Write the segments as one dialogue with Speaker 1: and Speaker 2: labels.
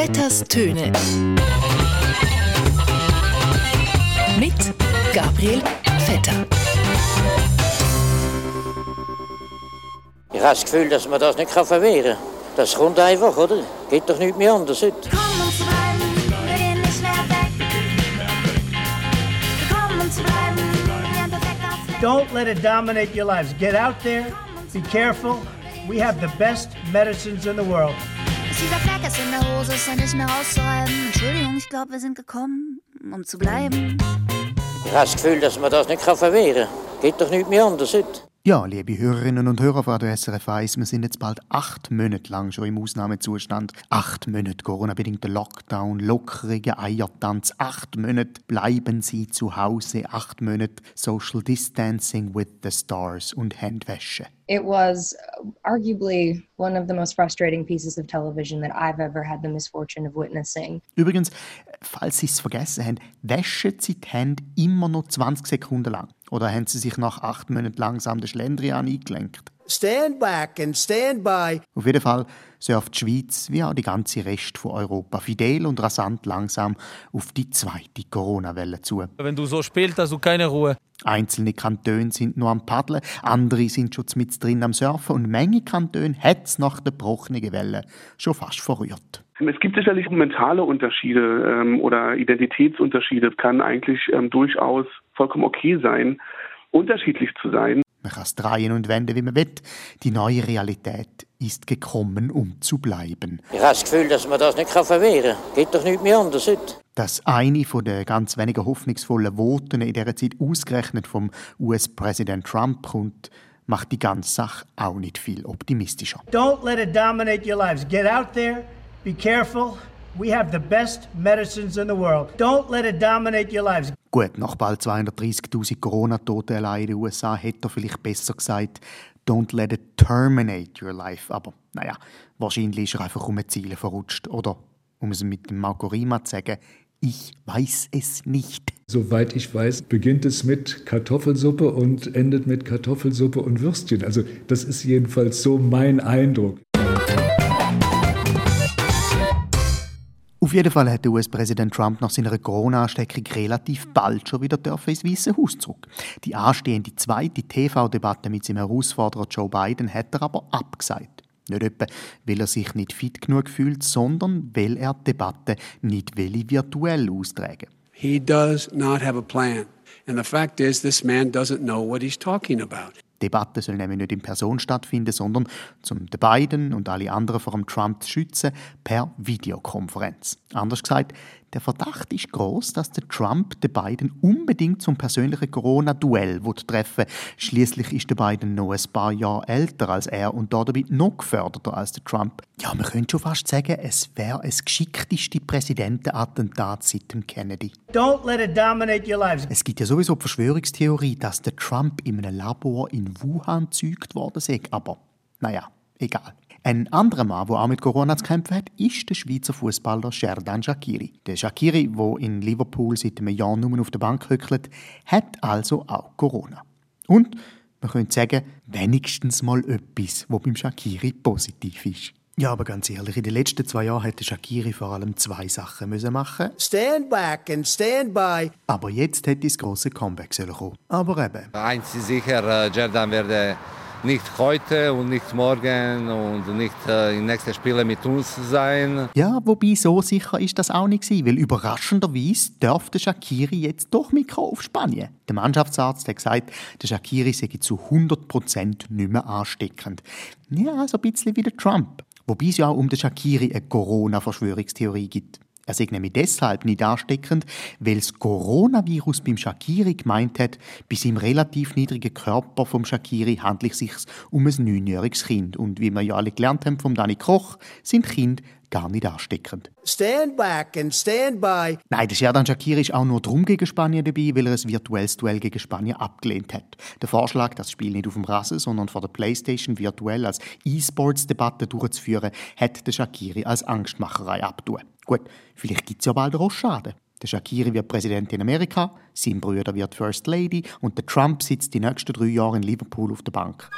Speaker 1: Vetters Töne. Mit Gabriel Vetter.
Speaker 2: Ich habe das Gefühl, dass man das nicht verwehren kann. Das kommt einfach, oder? Geht doch nicht mehr anders heute.
Speaker 3: Komm uns bleiben, wir gehen nicht mehr weg. Komm uns bleiben,
Speaker 4: Don't let it dominate your lives. Get out there, be careful. We have the best medicines in the world.
Speaker 3: Dieser Fleck ist in der Hose, ist ja nicht mehr auszureiben. Entschuldigung, ich glaube, wir sind gekommen, um zu bleiben.
Speaker 2: Ich habe das Gefühl, dass man das nicht verwehren kann. Geht doch nicht mehr anders heute.
Speaker 5: Ja, liebe Hörerinnen und Hörer von der SRF 1, wir sind jetzt bald acht Monate lang schon im Ausnahmezustand. Acht Monate Corona-bedingter Lockdown, lockerige Eiertanz. Acht Monate bleiben Sie zu Hause. Acht Monate Social Distancing with the Stars und Handwäsche.
Speaker 6: It was arguably one of the most frustrating pieces of television that I've ever had the misfortune of witnessing.
Speaker 5: Übrigens, falls Sie es vergessen haben, waschen Sie die Hände immer noch 20 Sekunden lang. Oder haben Sie sich nach acht Monaten langsam den Schlendrian eingelenkt?
Speaker 4: Stand back and stand by.
Speaker 5: Auf jeden Fall surft die Schweiz wie auch die ganze Rest von Europa fidel und rasant langsam auf die zweite Corona-Welle zu.
Speaker 7: Wenn du so spielst, hast du keine Ruhe.
Speaker 5: Einzelne Kantone sind nur am Paddeln, andere sind schon mit drin am Surfen und Menge Kantone hat es nach der gebrochenen Welle schon fast verrührt.
Speaker 8: Es gibt sicherlich mentale Unterschiede ähm, oder Identitätsunterschiede. Es kann eigentlich ähm, durchaus vollkommen okay sein, unterschiedlich zu sein.
Speaker 5: Man kann es drehen und wenden, wie man will. Die neue Realität ist gekommen, um zu bleiben.
Speaker 2: Ich habe das Gefühl, dass man das nicht verwehren kann. Geht doch nicht mehr anders heute.
Speaker 5: Dass eine von den ganz wenigen hoffnungsvollen Voten in dieser Zeit ausgerechnet vom US-Präsident Trump kommt, macht die ganze Sache auch nicht viel optimistischer.
Speaker 4: Don't let it dominate your lives. Get out there, be careful. We have the best medicines in the world. Don't let it dominate your lives.
Speaker 5: Gut, nach bald 230.000 Corona-Toten allein in den USA hätte er vielleicht besser gesagt, don't let it terminate your life. Aber naja, wahrscheinlich ist er einfach um Ziele verrutscht. Oder, um es mit dem Marco Rima zu sagen, ich weiß es nicht.
Speaker 9: Soweit ich weiß, beginnt es mit Kartoffelsuppe und endet mit Kartoffelsuppe und Würstchen. Also das ist jedenfalls so mein Eindruck.
Speaker 5: Auf jeden Fall hat der US-Präsident Trump nach seiner Corona-Ansteckung relativ bald schon wieder dürfen ins Weiße Haus zurück. Die anstehende zweite TV-Debatte mit seinem Herausforderer Joe Biden hat er aber abgesagt. Nicht etwa, weil er sich nicht fit genug fühlt, sondern weil er die Debatte nicht virtuell austragen
Speaker 10: He does not have a plan. And the fact is, this man doesn't know what he's talking about.
Speaker 5: Die Debatte soll nämlich nicht in Person stattfinden, sondern zum den Biden und alle anderen vor dem Trump zu schützen, per Videokonferenz. Anders gesagt, der Verdacht ist groß, dass der Trump den Biden unbedingt zum persönlichen Corona-Duell treffen. Schließlich ist der Biden noch ein paar Jahre älter als er und dabei noch geförderter als der Trump. Ja, man könnte schon fast sagen, es wäre das geschickteste Präsidentenattentat seit dem Kennedy.
Speaker 4: Don't let it dominate your lives.
Speaker 5: Es gibt ja sowieso die Verschwörungstheorie, dass der Trump in einem Labor in Wuhan gezeugt worden ist, aber naja, egal. Ein anderer Mann, der auch mit Corona zu kämpfen hat, ist der Schweizer Fußballer Sherdan Shakiri. Der Shakiri, der in Liverpool seit einem Jahr nur auf der Bank hückelt, hat also auch Corona. Und man könnte sagen, wenigstens mal etwas, was beim Shakiri positiv ist. Ja, aber ganz ehrlich, in den letzten zwei Jahren hätte Shakiri vor allem zwei Sachen müssen machen
Speaker 4: Stand back and stand by.
Speaker 5: Aber jetzt hätte das große Comeback sollen kommen. Aber eben,
Speaker 11: Eins ist sicher, äh, Jordan werde nicht heute und nicht morgen und nicht äh, in nächsten Spielen mit uns sein.
Speaker 5: Ja, wobei so sicher ist das auch nicht gewesen, weil überraschenderweise dürfte Shakiri jetzt doch mitkommen auf Spanien. Der Mannschaftsarzt hat gesagt, der Shakiri sei zu 100% nicht mehr ansteckend. Ja, so ein bisschen wie der Trump. Wobei es ja auch um den Shakiri eine Corona-Verschwörungstheorie gibt. Er sei nämlich deshalb nicht ansteckend, weil das Coronavirus beim Shakiri gemeint hat, bei seinem relativ niedrigen Körper vom Shakiri handelt es sich um ein neunjähriges Kind. Und wie wir ja alle gelernt haben vom Dani Koch, sind Kinder gar nicht ansteckend.
Speaker 4: Stand back and stand by.
Speaker 5: Nein, der Sherdan Shakiri ist auch nur drum gegen Spanien dabei, weil er ein virtuelles Duell gegen Spanien abgelehnt hat. Der Vorschlag, das Spiel nicht auf dem Rasen, sondern vor der Playstation virtuell als E-Sports-Debatte durchzuführen, hat der Shakiri als Angstmacherei abtun. Gut, vielleicht gibt es ja bald Rochade. Der Shakiri wird Präsident in Amerika, sein Bruder wird First Lady und der Trump sitzt die nächsten drei Jahre in Liverpool auf der Bank.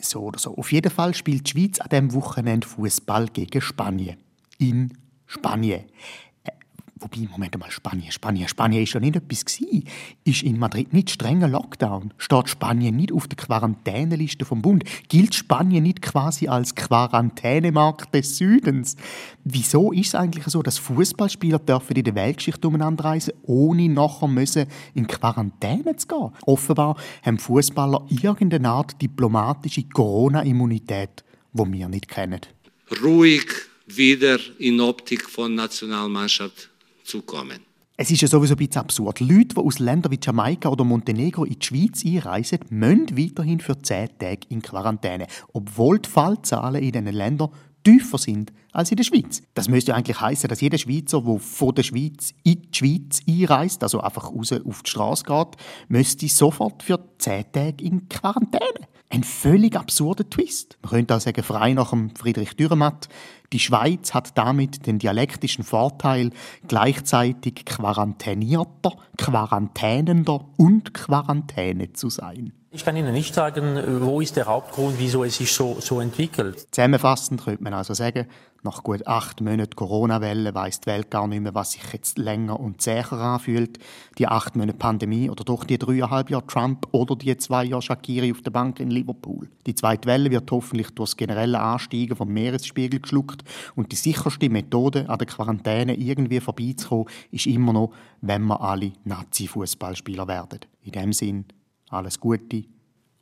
Speaker 5: so oder so. Auf jeden Fall spielt die Schweiz an diesem Wochenende Fußball gegen Spanien. In Spanien. Wobei, Moment mal, Spanien, Spanien, Spanien ist ja nicht etwas gewesen. Ist in Madrid nicht strenger Lockdown? Steht Spanien nicht auf der Quarantäneliste vom Bund? Gilt Spanien nicht quasi als Quarantänemarkt des Südens? Wieso ist es eigentlich so, dass Fußballspieler dürfen in der Weltgeschichte umeinander reisen, ohne nachher müssen in Quarantäne zu gehen? Offenbar haben Fußballer irgendeine Art diplomatische Corona-Immunität, die wir nicht kennen.
Speaker 11: Ruhig wieder in Optik von Nationalmannschaft zu kommen.
Speaker 5: Es ist ja sowieso ein bisschen absurd. Leute, die aus Ländern wie Jamaika oder Montenegro in die Schweiz einreisen, müssen weiterhin für 10 Tage in Quarantäne, obwohl die Fallzahlen in diesen Ländern tiefer sind als in der Schweiz. Das müsste eigentlich heißen, dass jeder Schweizer, der von der Schweiz in die Schweiz einreist, also einfach raus auf die Straße geht, müsste sofort für 10 Tage in Quarantäne. Ein völlig absurder Twist. Man könnte auch sagen, frei nach dem Friedrich Dürrematt, die Schweiz hat damit den dialektischen Vorteil, gleichzeitig quarantänierter, quarantänender und Quarantäne zu sein.
Speaker 12: Ich kann Ihnen nicht sagen, wo ist der Hauptgrund, wieso es sich so, so entwickelt.
Speaker 5: Zusammenfassend könnte man also sagen, nach gut acht Monaten Corona-Welle weiss die Welt gar nicht mehr, was sich jetzt länger und zäher anfühlt. Die acht Monate Pandemie oder doch die dreieinhalb Jahre Trump oder die zwei Jahre Shakiri auf der Bank in Liverpool. Die zweite Welle wird hoffentlich durch das generelle Ansteigen vom Meeresspiegel geschluckt und die sicherste Methode, an der Quarantäne irgendwie vorbeizukommen, ist immer noch, wenn wir alle Nazi-Fußballspieler werden. In dem Sinn, alles Gute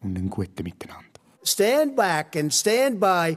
Speaker 5: und ein guten Miteinander.
Speaker 13: Stand back and stand by.